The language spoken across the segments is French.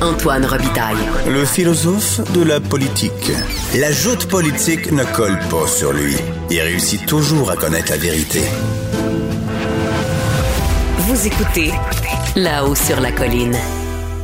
Antoine Robitaille. Le philosophe de la politique. La joute politique ne colle pas sur lui. Il réussit toujours à connaître la vérité. Vous écoutez là-haut sur la colline.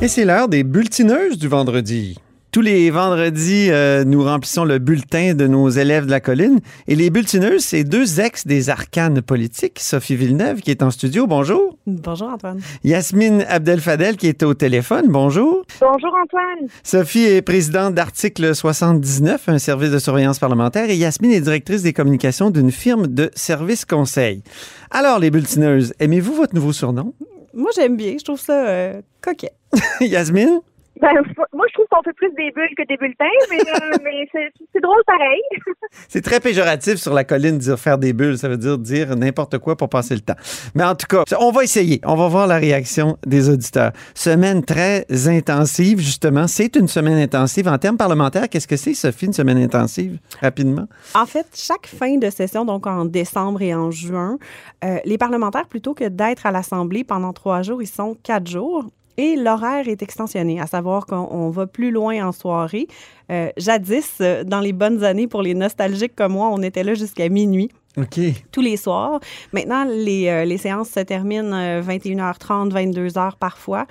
Et c'est l'heure des bulletineuses du vendredi. Tous les vendredis, euh, nous remplissons le bulletin de nos élèves de la colline. Et les bulletineuses, c'est deux ex des arcanes politiques. Sophie Villeneuve, qui est en studio. Bonjour. Bonjour, Antoine. Yasmine Abdel-Fadel, qui est au téléphone. Bonjour. Bonjour, Antoine. Sophie est présidente d'Article 79, un service de surveillance parlementaire. Et Yasmine est directrice des communications d'une firme de services conseil. Alors, les bulletineuses, aimez-vous votre nouveau surnom? Moi, j'aime bien. Je trouve ça euh, coquet. Yasmine? Ben, moi, je trouve qu'on fait plus des bulles que des bulletins, mais, euh, mais c'est drôle pareil. c'est très péjoratif sur la colline de dire faire des bulles. Ça veut dire dire n'importe quoi pour passer le temps. Mais en tout cas, on va essayer. On va voir la réaction des auditeurs. Semaine très intensive, justement. C'est une semaine intensive. En termes parlementaires, qu'est-ce que c'est, Sophie, une semaine intensive, rapidement? En fait, chaque fin de session, donc en décembre et en juin, euh, les parlementaires, plutôt que d'être à l'Assemblée pendant trois jours, ils sont quatre jours. Et l'horaire est extensionné, à savoir qu'on va plus loin en soirée. Euh, jadis, euh, dans les bonnes années, pour les nostalgiques comme moi, on était là jusqu'à minuit. OK. Tous les soirs. Maintenant, les, euh, les séances se terminent 21h30, 22h parfois.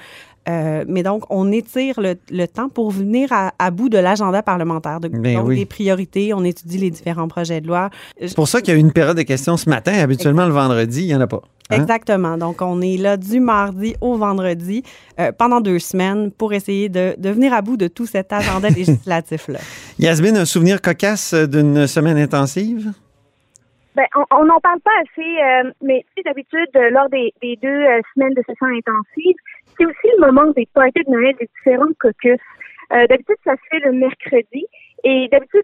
Mais donc, on étire le, temps pour venir à, bout de l'agenda parlementaire. De, ben donc, des priorités, on étudie les différents projets de loi. C'est pour ça qu'il y a eu une période de questions ce matin. Habituellement, le vendredi, il n'y en a pas. Hein? Exactement. Donc, on est là du mardi au vendredi euh, pendant deux semaines pour essayer de, de, venir à bout de tout cet agenda législatif-là. Yasmine, un souvenir cocasse d'une semaine intensive? Ben, on n'en parle pas assez, euh, mais d'habitude, lors des, des deux euh, semaines de session intensive, c'est aussi le moment des parties de Noël des différents caucus. d'habitude, ça se fait le mercredi. Et d'habitude,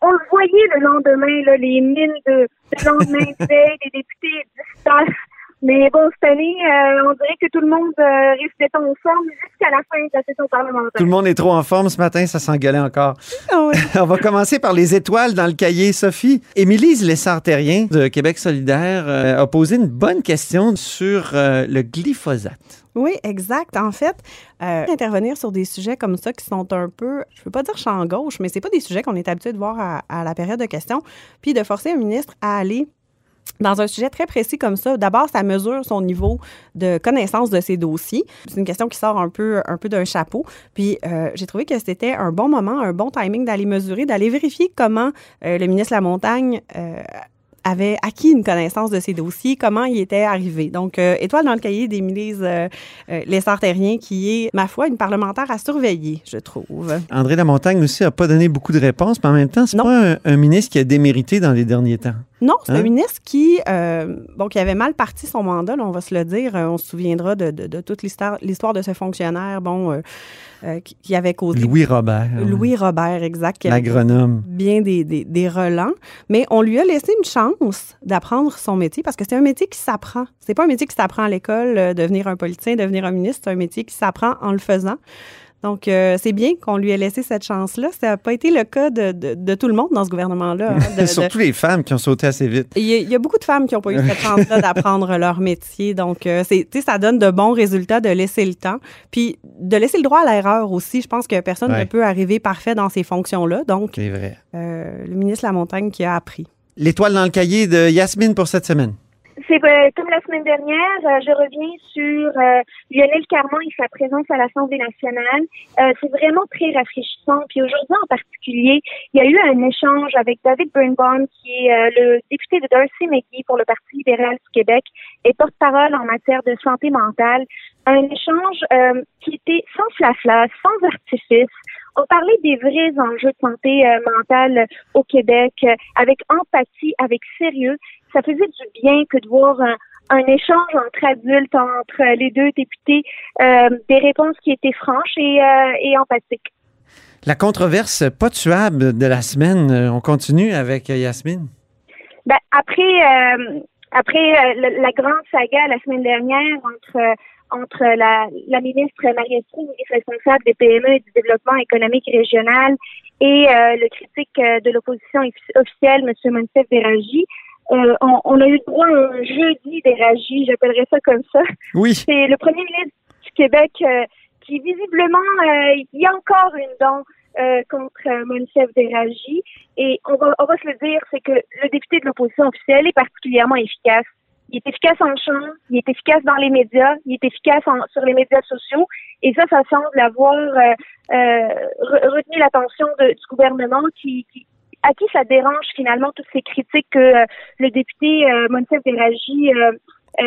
on, le voyait le lendemain, là, les mines de, de lendemain de veille, des députés disparaissent mais bon, cette année, euh, on dirait que tout le monde euh, risque d'être en forme jusqu'à la fin de la session parlementaire. Tout le monde est trop en forme ce matin, ça s'engueulait encore. Ah on va commencer par les étoiles dans le cahier. Sophie, Émilie Lessard-Terrien de Québec solidaire euh, a posé une bonne question sur le glyphosate. Oui, exact. En fait, intervenir sur des sujets comme ça qui sont un peu, je ne veux pas dire champ gauche, mais c'est pas des sujets qu'on est habitué de voir à, la période de questions, puis de forcer un ministre à aller dans un sujet très précis comme ça, d'abord, ça mesure son niveau de connaissance de ses dossiers. C'est une question qui sort un peu, un peu d'un chapeau. Puis, euh, j'ai trouvé que c'était un bon moment, un bon timing d'aller mesurer, d'aller vérifier comment euh, le ministre La Montagne euh, avait acquis une connaissance de ses dossiers, comment il était arrivé. Donc, euh, étoile dans le cahier d'Émilise euh, euh Lessard-Terrien, qui est, ma foi, une parlementaire à surveiller, je trouve. André Lamontagne aussi n'a pas donné beaucoup de réponses, mais en même temps, c'est pas un, ministre qui a démérité dans les derniers temps. Non, c'est un hein? ministre qui, euh, bon, qui avait mal parti son mandat, on va se le dire. On se souviendra de, de, de toute l'histoire de ce fonctionnaire, bon, euh, qui avait causé. Louis Robert. Louis Robert, exact. L'agronome. Bien des, des, des, relents. Mais on lui a laissé une chance d'apprendre son métier parce que c'est un métier qui s'apprend. C'est pas un métier qui s'apprend à l'école, euh, devenir un politicien, devenir un ministre. C'est un métier qui s'apprend en le faisant. Donc, euh, c'est bien qu'on lui ait laissé cette chance-là. Ça n'a pas été le cas de, de, tout le monde dans ce gouvernement-là. Hein, Surtout les femmes qui ont sauté assez vite. Il y, a, beaucoup de femmes qui n'ont pas eu cette chance-là d'apprendre leur métier. Donc, euh, c'est, ça donne de bons résultats de laisser le temps. Puis, de laisser le droit à l'erreur aussi. Je pense que personne ne peut arriver parfait dans ces fonctions-là. Donc, c'est vrai. Euh, le ministre La Montagne qui a appris. L'étoile dans le cahier de Yasmine pour cette semaine. C'est euh, comme la semaine dernière, euh, je reviens sur euh, Lionel Carmont et sa présence à l'Assemblée nationale. c'est vraiment très rafraîchissant. Puis aujourd'hui en particulier, il y a eu un échange avec David Birnbaum, qui est le député de Darcy McGee pour le Parti libéral du Québec et porte-parole en matière de santé mentale. Un échange qui était sans flafla, sans artifice. On parlait des vrais enjeux de santé mentale au Québec avec empathie, avec sérieux ça faisait du bien que de voir un, échange entre adultes, entre les deux députés, euh, des réponses qui étaient franches et, euh, et empathiques. La controverse pas tuable de la semaine, euh, on continue avec Yasmine. Ben, après après la, grande saga la semaine dernière entre entre la, la ministre Marie-Estrie, ministre responsable des PME et du développement économique régional, et le critique de l'opposition officielle, M. Monsef Déragi, euh, on, a eu droit à un jeudi d'éragie, j'appellerais ça comme ça. Oui. C'est le premier ministre du Québec euh, Puis visiblement, il y a encore une dent euh, contre euh, Monsef Deraji. Et on va, on va se le dire, c'est que le député de l'opposition officielle est particulièrement efficace. Il est efficace en champ, il est efficace dans les médias, il est efficace sur les médias sociaux. Et ça, ça semble avoir euh, euh retenu l'attention du gouvernement qui, à qui ça dérange finalement toutes ces critiques que euh, le député euh, Monsef Deraji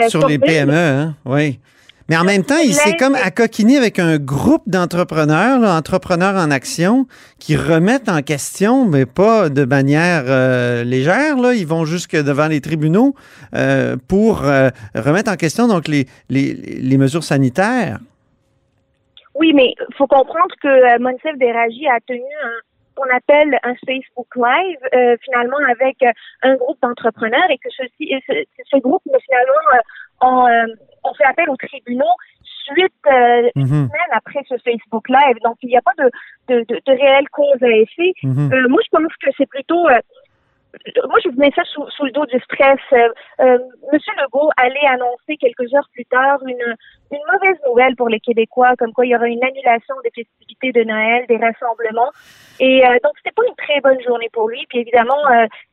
sur les PME, hein? oui. Mais en même temps, il s'est comme accoquiné avec un groupe d'entrepreneurs, entrepreneurs en action, qui remettent en question, mais pas de manière euh, légère. Là. Ils vont jusque devant les tribunaux euh, pour euh, remettre en question donc les, les, les mesures sanitaires. Oui, mais il faut comprendre que Monsef Deraji a tenu un, qu'on appelle un Facebook Live, finalement avec un groupe d'entrepreneurs et que ceci, ce, ce groupe, finalement, on fait appel aux tribunaux suite euh, une mhm. semaine après ce Facebook Live. Donc, il n'y a pas de, de, de, de réelle cause à effet. Mhm. euh, moi, je pense que c'est plutôt... Euh, moi, je mets ça sous, sous, le dos du stress. Euh, euh, Monsieur Legault allait annoncer quelques heures plus tard une, une mauvaise nouvelle pour les Québécois, comme quoi il y aura une annulation des festivités de Noël, des rassemblements. Et euh, donc, c'était pas une très bonne journée pour lui. Puis évidemment,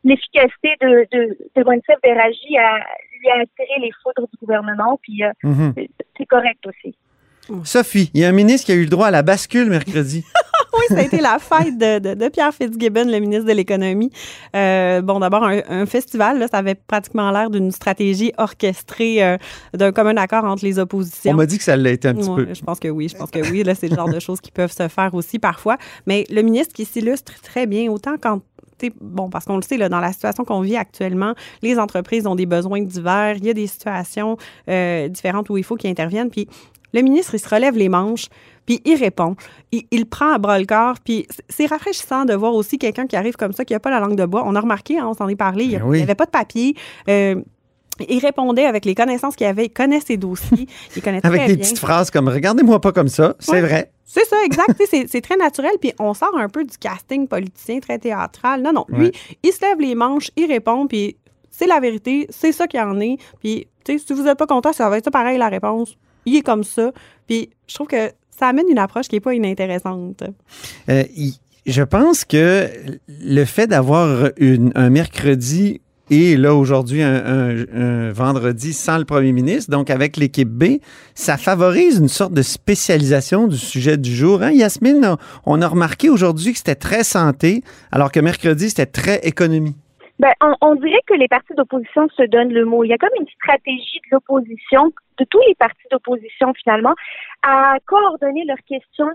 l'efficacité de, de, de Beragi a, lui a attiré les foudres du gouvernement. Puis mhm. c'est correct aussi. Sophie, il y a un ministre qui a eu le droit à la bascule mercredi. oui, ça a été la fête de, Pierre Fitzgibbon, le ministre de l'Économie. Euh, bon, d'abord, un, festival, là, ça avait pratiquement l'air d'une stratégie orchestrée euh, d'un commun accord entre les oppositions. On m'a dit que ça l'a été un petit peu. Je pense que oui, je pense que oui. Là, c'est le genre de choses qui peuvent se faire aussi parfois. Mais le ministre qui s'illustre très bien, autant quand bon, parce qu'on le sait, là, dans la situation qu'on vit actuellement, les entreprises ont des besoins divers. Il y a des situations euh, différentes où il faut qu'ils interviennent. Puis le ministre, il se relève les manches, puis il répond. Il, il prend à bras le corps, puis c'est rafraîchissant de voir aussi quelqu'un qui arrive comme ça, qui n'a pas la langue de bois. On a remarqué, hein, on s'en est parlé, il n'y ben avait pas de papier. Euh, il répondait avec les connaissances qu'il avait, il connaît ses dossiers, il connaît Avec des petites phrases comme Regardez-moi pas comme ça, c'est vrai. C'est ça, exact. c'est très naturel. Puis on sort un peu du casting politicien très théâtral. Non, non. Lui, il se lève les manches, il répond, puis c'est la vérité, c'est ça qu'il en est. Puis, tu sais, si vous n'êtes pas content, ça va être ça pareil la réponse il est comme ça. Puis je trouve que ça amène une approche qui n'est pas inintéressante. Euh, je pense que le fait d'avoir un mercredi et là aujourd'hui un, vendredi sans le premier ministre, donc avec l'équipe B, ça favorise une sorte de spécialisation du sujet du jour. Hein? Yasmine, on a remarqué aujourd'hui que c'était très santé, alors que mercredi c'était très économie. Ben, on, on, dirait que les partis d'opposition se donnent le mot. Il y a comme une stratégie de l'opposition, de tous les partis d'opposition finalement, à coordonner leurs questions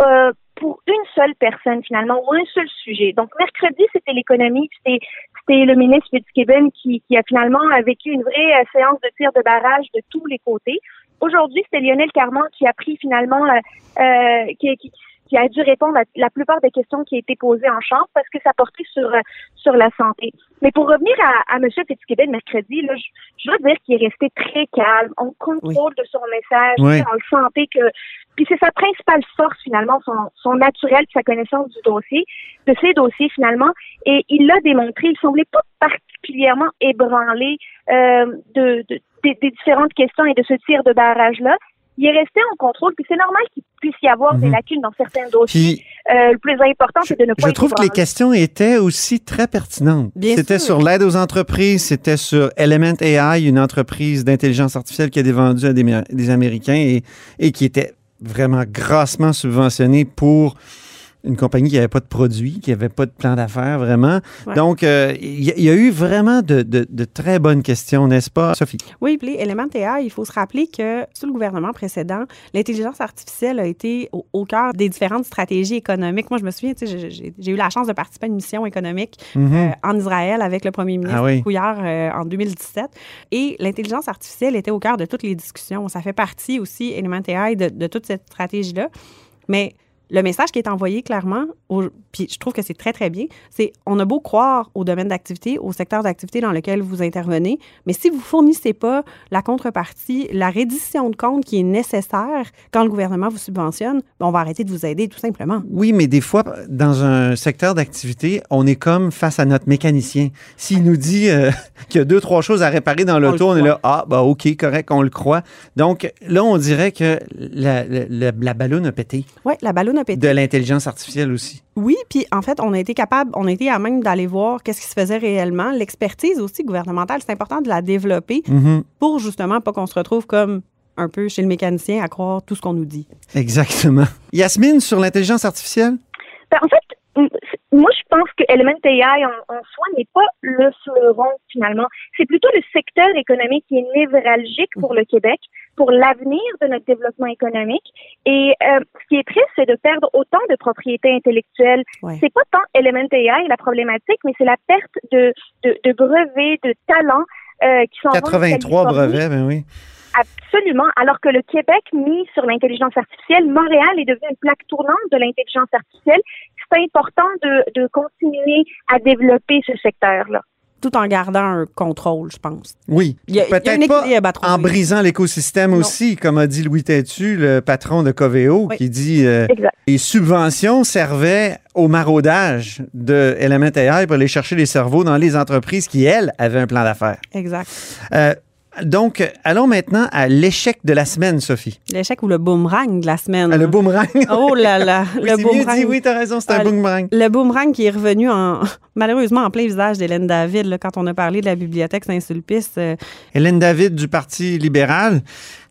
euh, pour une seule personne finalement ou un seul sujet. Donc mercredi c'était l'économie, c'était le ministre Fitzgibbon qui, qui a finalement vécu une vraie euh, séance de tir de barrage de tous les côtés. Aujourd'hui c'était Lionel Carman qui a pris finalement euh, euh qui, qui, qui a dû répondre à la plupart des questions qui étaient posées en chambre parce que ça portait sur euh, sur la santé. Mais pour revenir à, à M. Fitzgibbon mercredi, là, je, veux dire qu'il est resté très calme. On contrôle de son message. On le sentait que puis c'est sa principale force finalement, son, son naturel, sa connaissance du dossier, de ces dossiers finalement. Et il l'a démontré. Il semblait pas particulièrement ébranlé euh, de, de des, différentes questions et de ce tir de barrage là il est resté en contrôle, puis c'est normal qu'il puisse y avoir des mhm. lacunes dans certains dossiers. euh, le plus important, c'est de ne pas. Je trouve que les questions étaient aussi très pertinentes. C'était sur l'aide aux entreprises, c'était sur Element AI, une entreprise d'intelligence artificielle qui a été vendue à des, des Américains et, et qui était vraiment grassement subventionnée pour une compagnie qui n'avait pas de produit, qui n'avait pas de plan d'affaires vraiment. Donc, euh, il y, a eu vraiment de, de, très bonnes questions, n'est-ce pas, Sophie? Oui, puis Elementea, il faut se rappeler que sous le gouvernement précédent, l'intelligence artificielle a été au, cœur des différentes stratégies économiques. Moi, je me souviens, j'ai eu la chance de participer à une mission économique mm-hmm. euh, en Israël avec le premier ministre ah Couillard euh, en 2017. Et l'intelligence artificielle était au cœur de toutes les discussions. Ça fait partie aussi, Elementea, de, de toute cette stratégie-là. Mais le message qui est envoyé clairement, au- puis je trouve que c'est très, très bien, c'est on a beau croire au domaine d'activité, au secteur d'activité dans lequel vous intervenez, mais si vous fournissez pas la contrepartie, la reddition de compte qui est nécessaire quand le gouvernement vous subventionne, ben, on va arrêter de vous aider tout simplement. Oui, mais des fois, dans un secteur d'activité, on est comme face à notre mécanicien. S'il nous dit euh, qu'il y a deux, trois choses à réparer dans le l'auto, on, est croit. là, ah, bah OK, correct, on le croit. Donc là, on dirait que la, la, la, la ballonne a pété. Oui, la ballonne De l'intelligence artificielle aussi. Oui, puis en fait, on a été capable, on a été à même d'aller voir qu'est-ce qui se faisait réellement. L'expertise aussi gouvernementale, c'est important de la développer Mhm. pour justement pas qu'on se retrouve comme un peu chez le mécanicien à croire tout ce qu'on nous dit. Exactement. Yasmine, sur l'intelligence artificielle? Ben, en fait, moi, je pense que Element AI en, en soi n'est pas le fleuron, finalement. C'est plutôt le secteur économique qui est névralgique pour le Québec, pour l'avenir de notre développement économique. Et euh, ce qui est triste, c'est de perdre autant de propriété intellectuelle. Ouais. C'est pas tant Element AI la problématique, mais c'est la perte de, de, de brevets, de talents euh, qui sont 83 brevets, ben oui. Absolument. Alors que le Québec mise sur l'intelligence artificielle, Montréal est devenu une plaque tournante de l'intelligence artificielle. C'est important de, de continuer à développer ce secteur-là. Tout en gardant un contrôle, je pense. Oui. Peut-être pas en brisant l'écosystème aussi, comme a dit Louis Tétu, le patron de Coveo, Oui. qui dit euh, les subventions servaient au maraudage de Element AI pour aller chercher les cerveaux dans les entreprises qui, elles, avaient un plan d'affaires. Exact. Euh, donc, allons maintenant à l'échec de la semaine, Sophie. L'échec ou le boomerang de la semaine. Ah, le boomerang. Oh là là, Oui, le boomerang. dit, oui, t'as raison, c'est un Ah, boomerang. Le boomerang qui est revenu en, malheureusement en plein visage d'Hélène David là, quand on a parlé de la bibliothèque Saint-Sulpice. euh, Hélène David du Parti libéral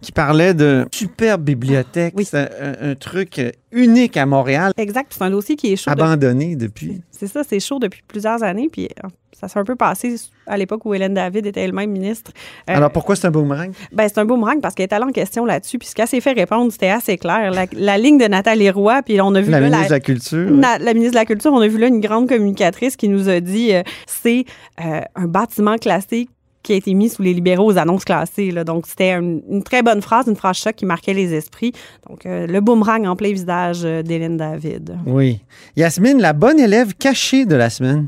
qui parlait de superbe bibliothèque. Oui. C'est un, un truc unique à Montréal, exact, c'est un dossier qui est chaud. abandonné depuis. C'est ça, c'est chaud depuis plusieurs années. Puis euh, ça s'est un peu passé à l'époque où Hélène David était elle-même ministre. Euh, Alors, pourquoi c'est un boomerang? Ben, c'est un boomerang parce qu'elle est allée en question là-dessus. Puis ce qu'elle s'est fait répondre, c'était assez clair. La, la ligne de Nathalie Roy, puis on a vu La là, ministre de la Culture. la ministre de la Culture, on a vu là une grande communicatrice qui nous a dit euh, c'est euh, un bâtiment classé qui a été mis sous les libéraux aux annonces classées. là. Donc, c'était une, très bonne phrase, une phrase choc qui marquait les esprits. Donc, euh, le boomerang en plein visage d'Hélène David. Oui. Yasmine, la bonne élève cachée de la semaine.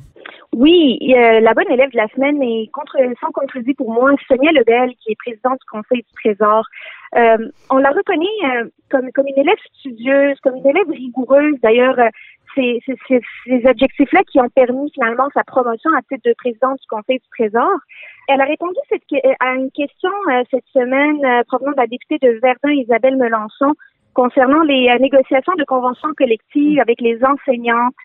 Oui, euh, la bonne élève de la semaine est contre, sans contredit pour moi, Sonia Lebel, qui est présidente du Conseil du Trésor. Euh, on la reconnaît euh, comme, comme une élève studieuse, comme une élève rigoureuse. D'ailleurs, euh, c'est ces adjectifs-là qui ont permis finalement sa promotion à titre de présidente du Conseil du Trésor. Elle a répondu cette, à une question euh, cette semaine euh, provenant de la députée de Verdun, Isabelle Melançon, concernant les négociations de conventions collectives avec les enseignantes.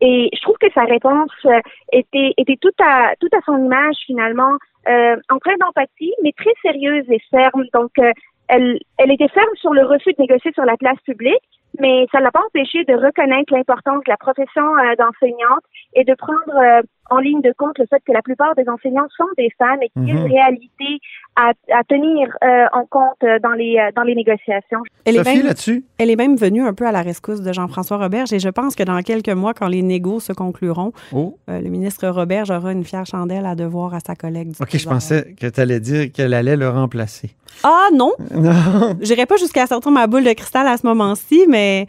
Et je trouve que sa réponse euh, était, était tout à tout à son image finalement, euh, empreinte d'empathie, mais très sérieuse et ferme. Donc, euh, elle, elle était ferme sur le refus de négocier sur la place publique, mais ça ne l'a pas empêché de reconnaître l'importance de la profession euh, d'enseignante et de prendre euh, en ligne de compte le fait que la plupart des enseignants sont des femmes et qu'il y a une réalité à, à tenir euh, en compte euh, dans les euh, dans les négociations. Elle est, même, là-dessus? elle est même venue un peu à la rescousse de Jean-François Roberge et je pense que dans quelques mois, quand les négos se concluront, Oh. euh, le ministre Roberge aura une fière chandelle à devoir à sa collègue du OK, je pensais que tu allais dire qu'elle allait le remplacer. Ah non, Non. j'irai pas jusqu'à sortir ma boule de cristal à ce moment-ci, mais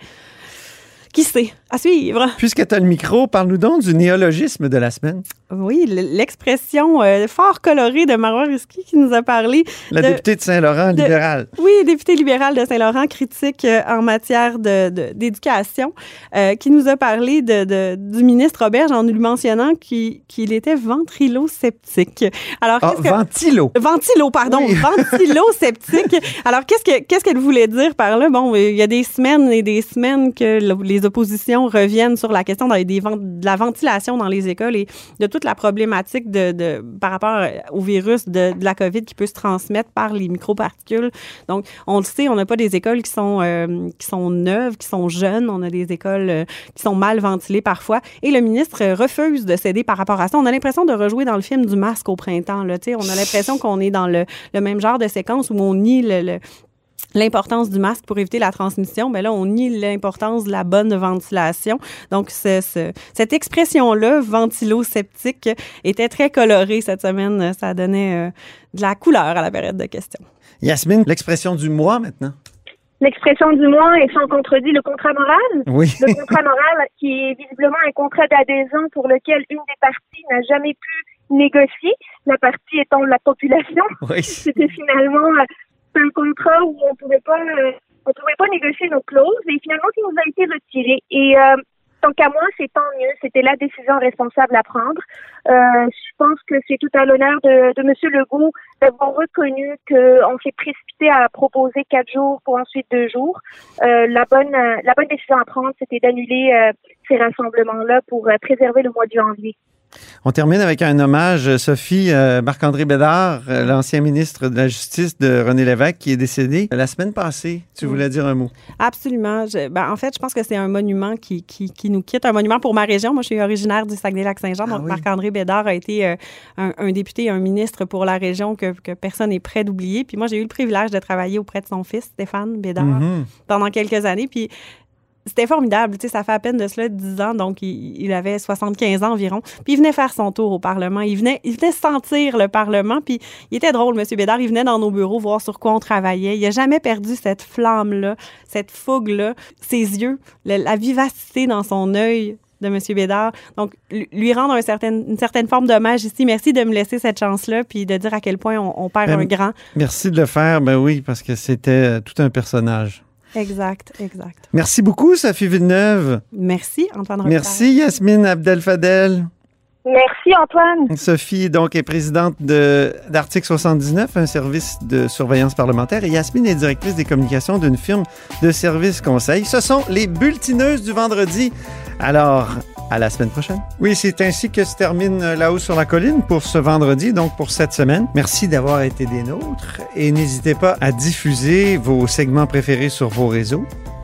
qui sait? À suivre. Puisque tu as le micro, parle-nous donc du néologisme de la semaine. Oui, l'expression euh, fort colorée de Marois Risky qui nous a parlé. La de- députée de Saint-Laurent, de- libérale. Oui, député libéral de Saint-Laurent, critique euh, en matière de- de- d'éducation, euh, qui nous a parlé de, de- du ministre Roberge en lui mentionnant qu'il qu'il était ventrilo-sceptique. Alors, Ah, que... ventilo. Ventilo, pardon, Oui. ventilo-sceptique. Alors, qu'est-ce que qu'est-ce qu'elle voulait dire par là? Bon, il y a des semaines et des semaines que le- les oppositions reviennent sur la question des vent- de la ventilation dans les écoles et de toute la problématique de, par rapport au virus de, la COVID qui peut se transmettre par les microparticules. Donc, on le sait, on n'a pas des écoles qui sont euh, qui sont neuves, qui sont jeunes. On a des écoles euh, qui sont mal ventilées parfois. Et le ministre euh, refuse de céder par rapport à ça. On a l'impression de rejouer dans le film du masque au printemps. Là, on a l'impression qu'on est dans le, le même genre de séquence où on nie le, l'importance du masque pour éviter la transmission, mais là, on nie l'importance de la bonne ventilation. Donc, ce- ce- cette expression-là, ventilo-sceptique, était très colorée cette semaine. Ça donnait euh, de la couleur à la période de questions. Yasmine, l'expression du mois maintenant? l'expression du mois est sans contredit le contrat moral. Oui. Le contrat moral qui est visiblement un contrat d'adhésion pour lequel une des parties n'a jamais pu négocier, la partie étant la population. Oui. C'était finalement un contrat où on pouvait pas euh, on pouvait pas négocier nos clauses et finalement qui nous a été retiré. Et euh, tant qu'à moi, c'est tant mieux. C'était la décision responsable à prendre. Euh, je pense que c'est tout à l'honneur de, de M. Legault d'avoir reconnu qu'on s'est précipité à proposer quatre jours pour ensuite deux jours. Euh, la bonne la bonne décision à prendre, c'était d'annuler euh, ces rassemblements-là pour euh, préserver le mois de janvier. On termine avec un hommage, Sophie, euh, Marc-André Bédard, euh, l'ancien ministre de la Justice de René Lévesque, qui est décédé la semaine passée. Tu voulais dire un mot? Absolument. Je- ben, en fait, je pense que c'est un monument qui, qui, qui nous quitte, un monument pour ma région. Moi, je suis originaire du Saguenay-Lac-Saint-Jean, Ah donc oui. Marc-André Bédard a été euh, un, un député et un ministre pour la région que, que personne n'est prêt d'oublier. Puis moi, j'ai eu le privilège de travailler auprès de son fils, Stéphane Bédard, Mhm. pendant quelques années. Puis c'était formidable. Tu sais, ça fait à peine de cela 10 ans, donc il, il avait 75 ans environ. Puis il venait faire son tour au Parlement. Il venait, il venait sentir le Parlement. Puis il était drôle, M. Bédard. Il venait dans nos bureaux voir sur quoi on travaillait. Il n'a jamais perdu cette flamme-là, cette fougue-là, ses yeux, la vivacité dans son œil de M. Bédard. Donc, lui- rendre un certain, une certaine forme d'hommage ici. Merci de me laisser cette chance-là, puis de dire à quel point on, on perd Ben, un grand. Merci de le faire. Ben oui, parce que c'était euh, tout un personnage. Exact, exact. Merci beaucoup, Sophie Villeneuve. Merci, Antoine Robitaille. Merci, Yasmine Abdel-Fadel. Merci Antoine. Sophie, donc, est présidente de- d'Article 79, un service de surveillance parlementaire, et Yasmine est directrice des communications d'une firme de services conseil. Ce sont les bulletineuses du vendredi. Alors, à la semaine prochaine. Oui, c'est ainsi que se termine euh, La Haut sur la colline pour ce vendredi, donc pour cette semaine. Merci d'avoir été des nôtres et n'hésitez pas à diffuser vos segments préférés sur vos réseaux.